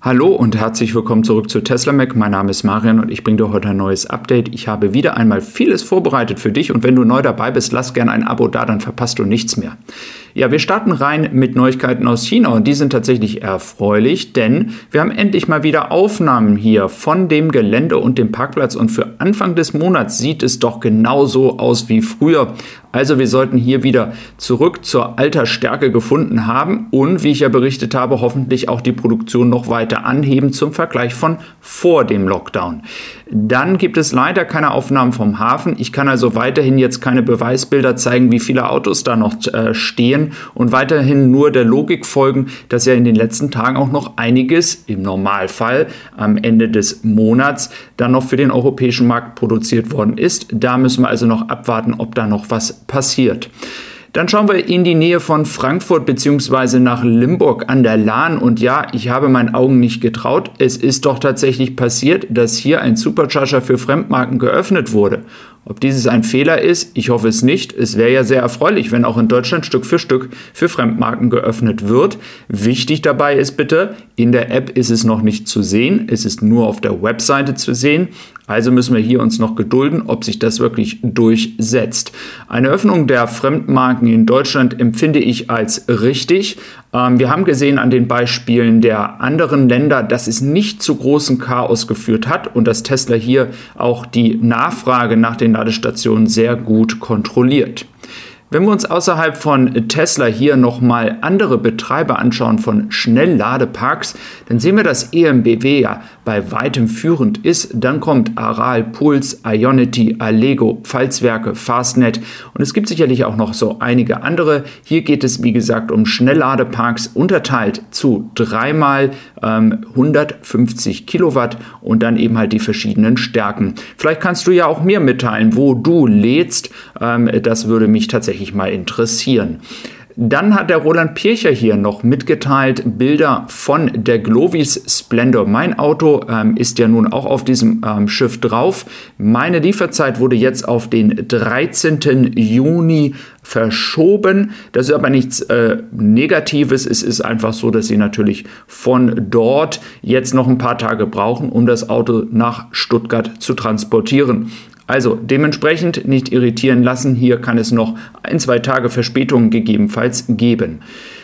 Hallo und herzlich willkommen zurück zu Tesla Mac. Mein Name ist Marian und ich bringe dir heute ein neues Update. Ich habe wieder einmal vieles vorbereitet für dich und wenn du neu dabei bist, lass gerne ein Abo da, dann verpasst du nichts mehr. Ja, wir starten rein mit Neuigkeiten aus China und die sind tatsächlich erfreulich, denn wir haben endlich mal wieder Aufnahmen hier von dem Gelände und dem Parkplatz und für Anfang des Monats sieht es doch genauso aus wie früher. Also wir sollten hier wieder zurück zur alter Stärke gefunden haben und wie ich ja berichtet habe, hoffentlich auch die Produktion noch weiter anheben zum Vergleich von vor dem Lockdown. Dann gibt es leider keine Aufnahmen vom Hafen. Ich kann also weiterhin jetzt keine Beweisbilder zeigen, wie viele Autos da noch äh, stehen und weiterhin nur der Logik folgen, dass ja in den letzten Tagen auch noch einiges im Normalfall am Ende des Monats dann noch für den europäischen Markt produziert worden ist. Da müssen wir also noch abwarten, ob da noch was passiert. Dann schauen wir in die Nähe von Frankfurt bzw. nach Limburg an der Lahn. Und ja, ich habe meinen Augen nicht getraut. Es ist doch tatsächlich passiert, dass hier ein Supercharger für Fremdmarken geöffnet wurde. Ob dieses ein Fehler ist, ich hoffe es nicht. Es wäre ja sehr erfreulich, wenn auch in Deutschland Stück für Stück für Fremdmarken geöffnet wird. Wichtig dabei ist bitte, in der App ist es noch nicht zu sehen. Es ist nur auf der Webseite zu sehen. Also müssen wir hier uns noch gedulden, ob sich das wirklich durchsetzt. Eine Öffnung der Fremdmarken in Deutschland empfinde ich als richtig. Ähm, wir haben gesehen an den Beispielen der anderen Länder, dass es nicht zu großen Chaos geführt hat und dass Tesla hier auch die Nachfrage nach den Ladestationen sehr gut kontrolliert. Wenn wir uns außerhalb von Tesla hier nochmal andere Betreiber anschauen von Schnellladeparks, dann sehen wir, dass EMBW ja bei weitem führend ist. Dann kommt Aral, Puls, Ionity, Allego, Pfalzwerke, Fastnet und es gibt sicherlich auch noch so einige andere. Hier geht es, wie gesagt, um Schnellladeparks unterteilt zu dreimal ähm, 150 Kilowatt und dann eben halt die verschiedenen Stärken. Vielleicht kannst du ja auch mir mitteilen, wo du lädst. Ähm, das würde mich tatsächlich tatsächlich mal interessieren. Dann hat der Roland Pircher hier noch mitgeteilt Bilder von der Glovis Splendor. Mein Auto ähm, ist ja nun auch auf diesem ähm, Schiff drauf. Meine Lieferzeit wurde jetzt auf den 13. Juni verschoben. Das ist aber nichts äh, Negatives. Es ist einfach so, dass sie natürlich von dort jetzt noch ein paar Tage brauchen, um das Auto nach Stuttgart zu transportieren. Also dementsprechend nicht irritieren lassen. Hier kann es noch ein, zwei Tage Verspätung gegebenenfalls geben.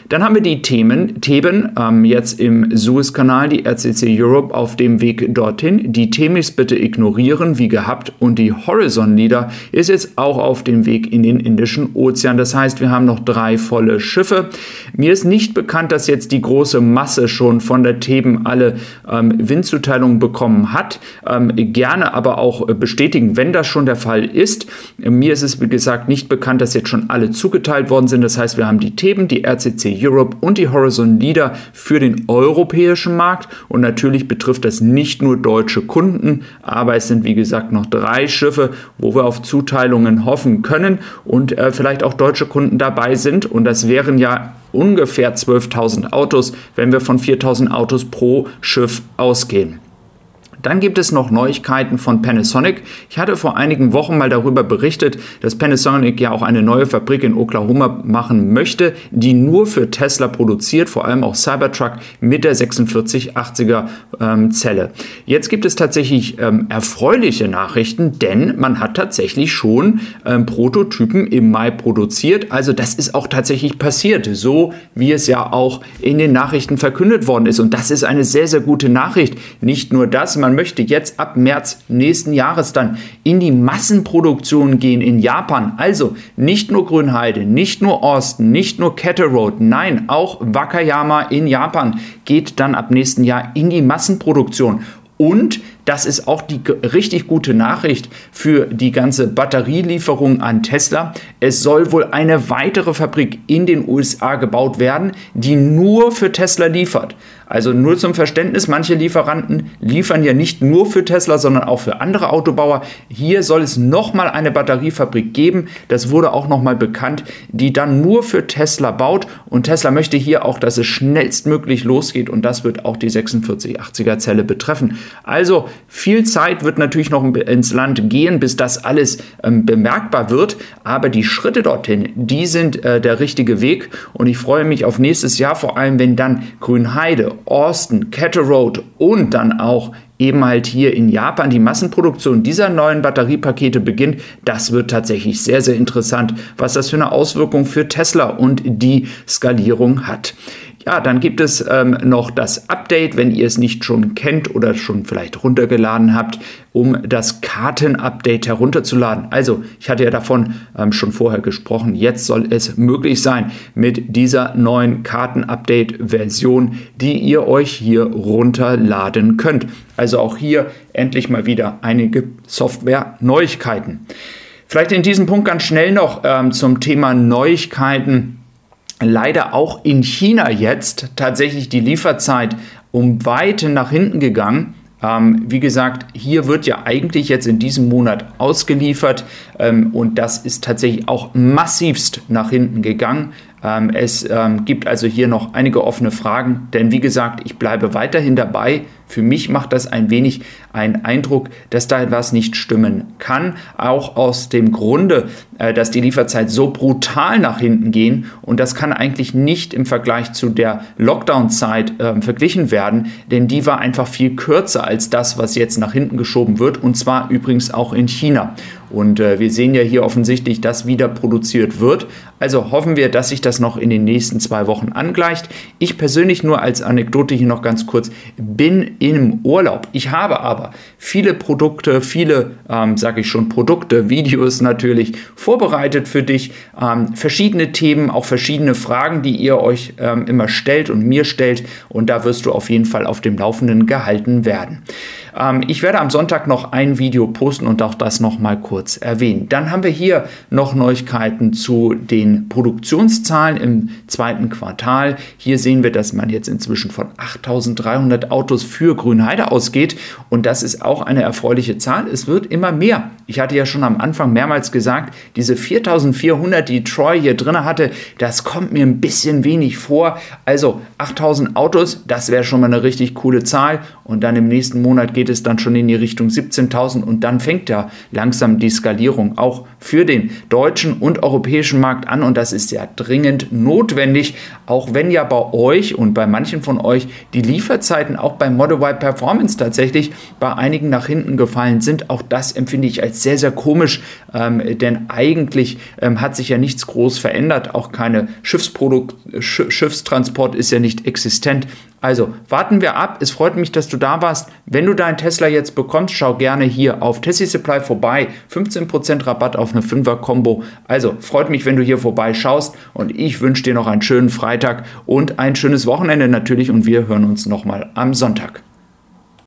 Dann haben wir die Themen, Theben ähm, jetzt im Suezkanal, die RCC Europe auf dem Weg dorthin. Die Themis bitte ignorieren, wie gehabt. Und die Horizon Leader ist jetzt auch auf dem Weg in den Indischen Ozean. Das heißt, wir haben noch drei volle Schiffe. Mir ist nicht bekannt, dass jetzt die große Masse schon von der Theben alle ähm, Windzuteilungen bekommen hat. Ähm, gerne aber auch bestätigen, wenn das schon der Fall ist. Mir ist es, wie gesagt, nicht bekannt, dass jetzt schon alle zugeteilt worden sind. Das heißt, wir haben die Theben, die RCC Europe und die Horizon Leader für den europäischen Markt. Und natürlich betrifft das nicht nur deutsche Kunden, aber es sind wie gesagt noch drei Schiffe, wo wir auf Zuteilungen hoffen können und äh, vielleicht auch deutsche Kunden dabei sind. Und das wären ja ungefähr 12.000 Autos, wenn wir von 4.000 Autos pro Schiff ausgehen. Dann gibt es noch Neuigkeiten von Panasonic. Ich hatte vor einigen Wochen mal darüber berichtet, dass Panasonic ja auch eine neue Fabrik in Oklahoma machen möchte, die nur für Tesla produziert, vor allem auch Cybertruck mit der 4680er ähm, Zelle. Jetzt gibt es tatsächlich ähm, erfreuliche Nachrichten, denn man hat tatsächlich schon ähm, Prototypen im Mai produziert. Also das ist auch tatsächlich passiert, so wie es ja auch in den Nachrichten verkündet worden ist. Und das ist eine sehr, sehr gute Nachricht. Nicht nur das, man möchte jetzt ab März nächsten Jahres dann in die Massenproduktion gehen in Japan. Also nicht nur Grünheide, nicht nur Austin, nicht nur Kettle Road, nein, auch Wakayama in Japan geht dann ab nächsten Jahr in die Massenproduktion. Und das ist auch die richtig gute Nachricht für die ganze Batterielieferung an Tesla. Es soll wohl eine weitere Fabrik in den USA gebaut werden, die nur für Tesla liefert. Also nur zum Verständnis, manche Lieferanten liefern ja nicht nur für Tesla, sondern auch für andere Autobauer. Hier soll es nochmal eine Batteriefabrik geben, das wurde auch nochmal bekannt, die dann nur für Tesla baut. Und Tesla möchte hier auch, dass es schnellstmöglich losgeht und das wird auch die 4680er Zelle betreffen. Also viel Zeit wird natürlich noch ins Land gehen, bis das alles ähm, bemerkbar wird, aber die Schritte dorthin, die sind äh, der richtige Weg und ich freue mich auf nächstes Jahr, vor allem wenn dann Grünheide Austin, Cattle Road und dann auch eben halt hier in Japan die Massenproduktion dieser neuen Batteriepakete beginnt, das wird tatsächlich sehr, sehr interessant, was das für eine Auswirkung für Tesla und die Skalierung hat. Ja, dann gibt es ähm, noch das Update, wenn ihr es nicht schon kennt oder schon vielleicht runtergeladen habt, um das Karten-Update herunterzuladen. Also, ich hatte ja davon ähm, schon vorher gesprochen. Jetzt soll es möglich sein mit dieser neuen Karten-Update-Version, die ihr euch hier runterladen könnt. Also auch hier endlich mal wieder einige Software-Neuigkeiten. Vielleicht in diesem Punkt ganz schnell noch ähm, zum Thema Neuigkeiten leider auch in China jetzt tatsächlich die Lieferzeit um Weite nach hinten gegangen. Ähm, wie gesagt, hier wird ja eigentlich jetzt in diesem Monat ausgeliefert ähm, und das ist tatsächlich auch massivst nach hinten gegangen. Ähm, es ähm, gibt also hier noch einige offene Fragen, denn wie gesagt, ich bleibe weiterhin dabei. Für mich macht das ein wenig einen Eindruck, dass da etwas nicht stimmen kann. Auch aus dem Grunde, äh, dass die Lieferzeit so brutal nach hinten gehen und das kann eigentlich nicht im Vergleich zu der Lockdown-Zeit äh, verglichen werden, denn die war einfach viel kürzer als das, was jetzt nach hinten geschoben wird und zwar übrigens auch in China. Und äh, wir sehen ja hier offensichtlich, dass wieder produziert wird. Also hoffen wir, dass sich das noch in den nächsten zwei Wochen angleicht. Ich persönlich nur als Anekdote hier noch ganz kurz bin im Urlaub. Ich habe aber viele Produkte, viele, ähm, sage ich schon, Produkte, Videos natürlich vorbereitet für dich. Ähm, verschiedene Themen, auch verschiedene Fragen, die ihr euch ähm, immer stellt und mir stellt. Und da wirst du auf jeden Fall auf dem Laufenden gehalten werden. Ähm, ich werde am Sonntag noch ein Video posten und auch das noch mal kurz erwähnen. Dann haben wir hier noch Neuigkeiten zu den Produktionszahlen im zweiten Quartal. Hier sehen wir, dass man jetzt inzwischen von 8300 Autos für Grünheide ausgeht und das ist auch eine erfreuliche Zahl. Es wird immer mehr. Ich hatte ja schon am Anfang mehrmals gesagt, diese 4400, die Troy hier drin hatte, das kommt mir ein bisschen wenig vor. Also 8000 Autos, das wäre schon mal eine richtig coole Zahl und dann im nächsten Monat geht geht es dann schon in die Richtung 17.000 und dann fängt ja langsam die Skalierung auch für den deutschen und europäischen Markt an und das ist ja dringend notwendig, auch wenn ja bei euch und bei manchen von euch die Lieferzeiten auch bei Model Y Performance tatsächlich bei einigen nach hinten gefallen sind. Auch das empfinde ich als sehr, sehr komisch, ähm, denn eigentlich ähm, hat sich ja nichts groß verändert. Auch keine Schiffsprodukt, Schiffstransport ist ja nicht existent. Also warten wir ab. Es freut mich, dass du da warst. Wenn du deinen Tesla jetzt bekommst, schau gerne hier auf Tessie Supply vorbei. 15% Rabatt auf eine 5er Combo. Also freut mich, wenn du hier vorbeischaust und ich wünsche dir noch einen schönen Freitag und ein schönes Wochenende natürlich und wir hören uns nochmal am Sonntag.